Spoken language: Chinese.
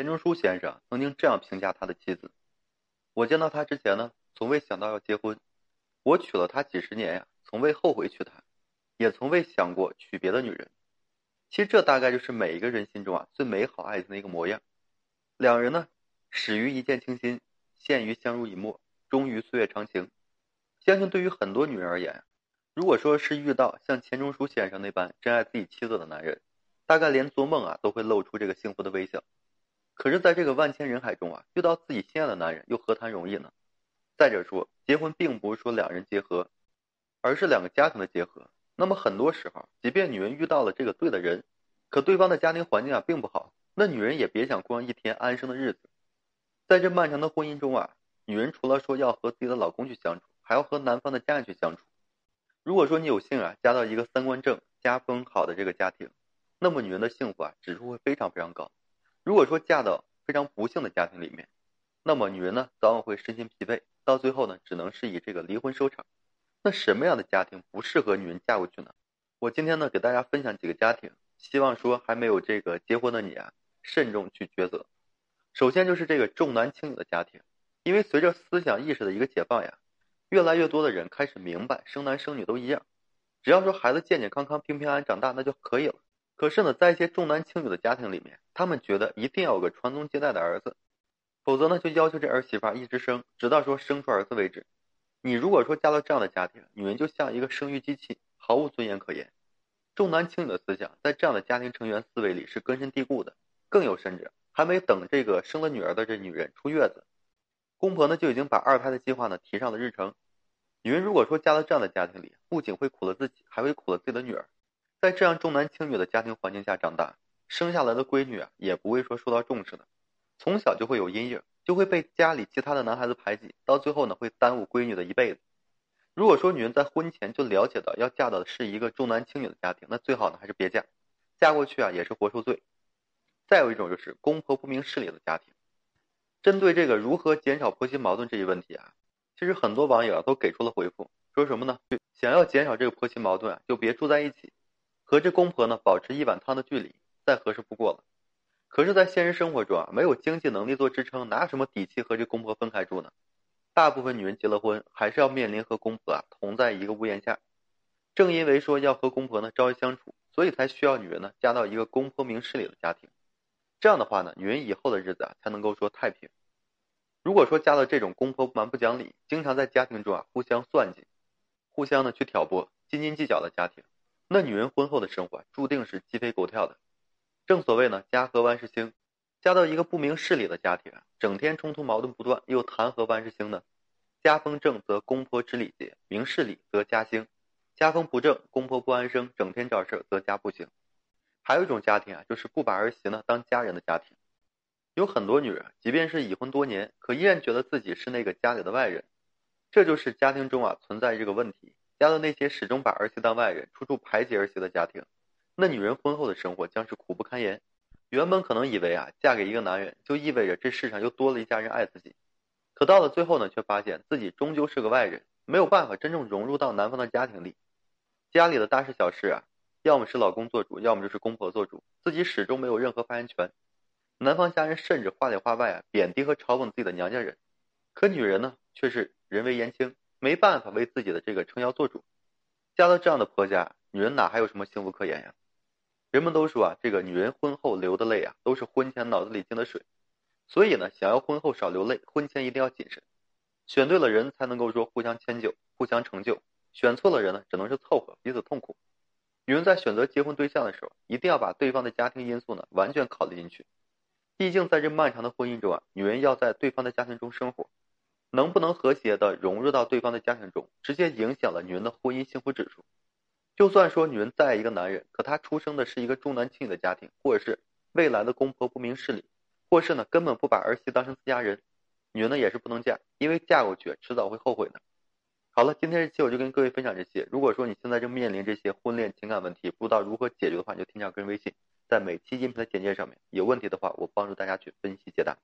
钱钟书先生曾经这样评价他的妻子：“我见到他之前呢，从未想到要结婚。我娶了她几十年呀，从未后悔娶她，也从未想过娶别的女人。其实这大概就是每一个人心中啊最美好爱情的一个模样。两人呢，始于一见倾心，陷于相濡以沫，终于岁月长情。相信对于很多女人而言，如果说是遇到像钱钟书先生那般真爱自己妻子的男人，大概连做梦啊都会露出这个幸福的微笑。可是，在这个万千人海中啊，遇到自己心爱的男人又何谈容易呢？再者说，结婚并不是说两人结合，而是两个家庭的结合。那么很多时候，即便女人遇到了这个对的人，可对方的家庭环境啊并不好，那女人也别想过上一天安生的日子。在这漫长的婚姻中啊，女人除了说要和自己的老公去相处，还要和男方的家人去相处。如果说你有幸啊嫁到一个三观正、家风好的这个家庭，那么女人的幸福啊指数会非常非常高。如果说嫁到非常不幸的家庭里面，那么女人呢早晚会身心疲惫，到最后呢只能是以这个离婚收场。那什么样的家庭不适合女人嫁过去呢？我今天呢给大家分享几个家庭，希望说还没有这个结婚的你啊慎重去抉择。首先就是这个重男轻女的家庭，因为随着思想意识的一个解放呀，越来越多的人开始明白生男生女都一样，只要说孩子健健康康、平平安安长大那就可以了。可是呢，在一些重男轻女的家庭里面，他们觉得一定要有个传宗接代的儿子，否则呢，就要求这儿媳妇一直生，直到说生出儿子为止。你如果说嫁到这样的家庭，女人就像一个生育机器，毫无尊严可言。重男轻女的思想在这样的家庭成员思维里是根深蒂固的。更有甚者，还没等这个生了女儿的这女人出月子，公婆呢就已经把二胎的计划呢提上了日程。女人如果说嫁到这样的家庭里，不仅会苦了自己，还会苦了自己的女儿。在这样重男轻女的家庭环境下长大，生下来的闺女啊，也不会说受到重视的，从小就会有阴影，就会被家里其他的男孩子排挤，到最后呢，会耽误闺女的一辈子。如果说女人在婚前就了解到要嫁的是一个重男轻女的家庭，那最好呢还是别嫁，嫁过去啊也是活受罪。再有一种就是公婆不明事理的家庭。针对这个如何减少婆媳矛盾这一问题啊，其实很多网友啊都给出了回复，说什么呢？想要减少这个婆媳矛盾啊，就别住在一起。和这公婆呢保持一碗汤的距离，再合适不过了。可是，在现实生活中啊，没有经济能力做支撑，哪有什么底气和这公婆分开住呢？大部分女人结了婚，还是要面临和公婆啊同在一个屋檐下。正因为说要和公婆呢朝夕相处，所以才需要女人呢嫁到一个公婆明事理的家庭。这样的话呢，女人以后的日子啊才能够说太平。如果说嫁到这种公婆蛮不讲理，经常在家庭中啊互相算计，互相呢去挑拨、斤斤计较的家庭。那女人婚后的生活注定是鸡飞狗跳的。正所谓呢，家和万事兴。嫁到一个不明事理的家庭，整天冲突矛盾不断，又谈何万事兴呢？家风正则公婆知礼节，明事理则家兴；家风不正，公婆不安生，整天找事则家不行。还有一种家庭啊，就是不把儿媳呢当家人的家庭。有很多女人，即便是已婚多年，可依然觉得自己是那个家里的外人。这就是家庭中啊存在这个问题。嫁到那些始终把儿媳当外人、处处排挤儿媳的家庭，那女人婚后的生活将是苦不堪言。原本可能以为啊，嫁给一个男人就意味着这世上又多了一家人爱自己，可到了最后呢，却发现自己终究是个外人，没有办法真正融入到男方的家庭里。家里的大事小事啊，要么是老公做主，要么就是公婆做主，自己始终没有任何发言权。男方家人甚至话里话外啊，贬低和嘲讽自己的娘家人，可女人呢，却是人微言轻。没办法为自己的这个撑腰做主，嫁到这样的婆家，女人哪还有什么幸福可言呀？人们都说啊，这个女人婚后流的泪啊，都是婚前脑子里进的水。所以呢，想要婚后少流泪，婚前一定要谨慎，选对了人才能够说互相迁就、互相成就；选错了人呢，只能是凑合，彼此痛苦。女人在选择结婚对象的时候，一定要把对方的家庭因素呢完全考虑进去。毕竟在这漫长的婚姻中啊，女人要在对方的家庭中生活。能不能和谐的融入到对方的家庭中，直接影响了女人的婚姻幸福指数。就算说女人再爱一个男人，可她出生的是一个重男轻女的家庭，或者是未来的公婆不明事理，或是呢根本不把儿媳当成自家人，女人呢也是不能嫁，因为嫁过去迟早会后悔的。好了，今天这期我就跟各位分享这些。如果说你现在正面临这些婚恋情感问题，不知道如何解决的话，你就添加个人微信，在每期音频的简介上面。有问题的话，我帮助大家去分析解答。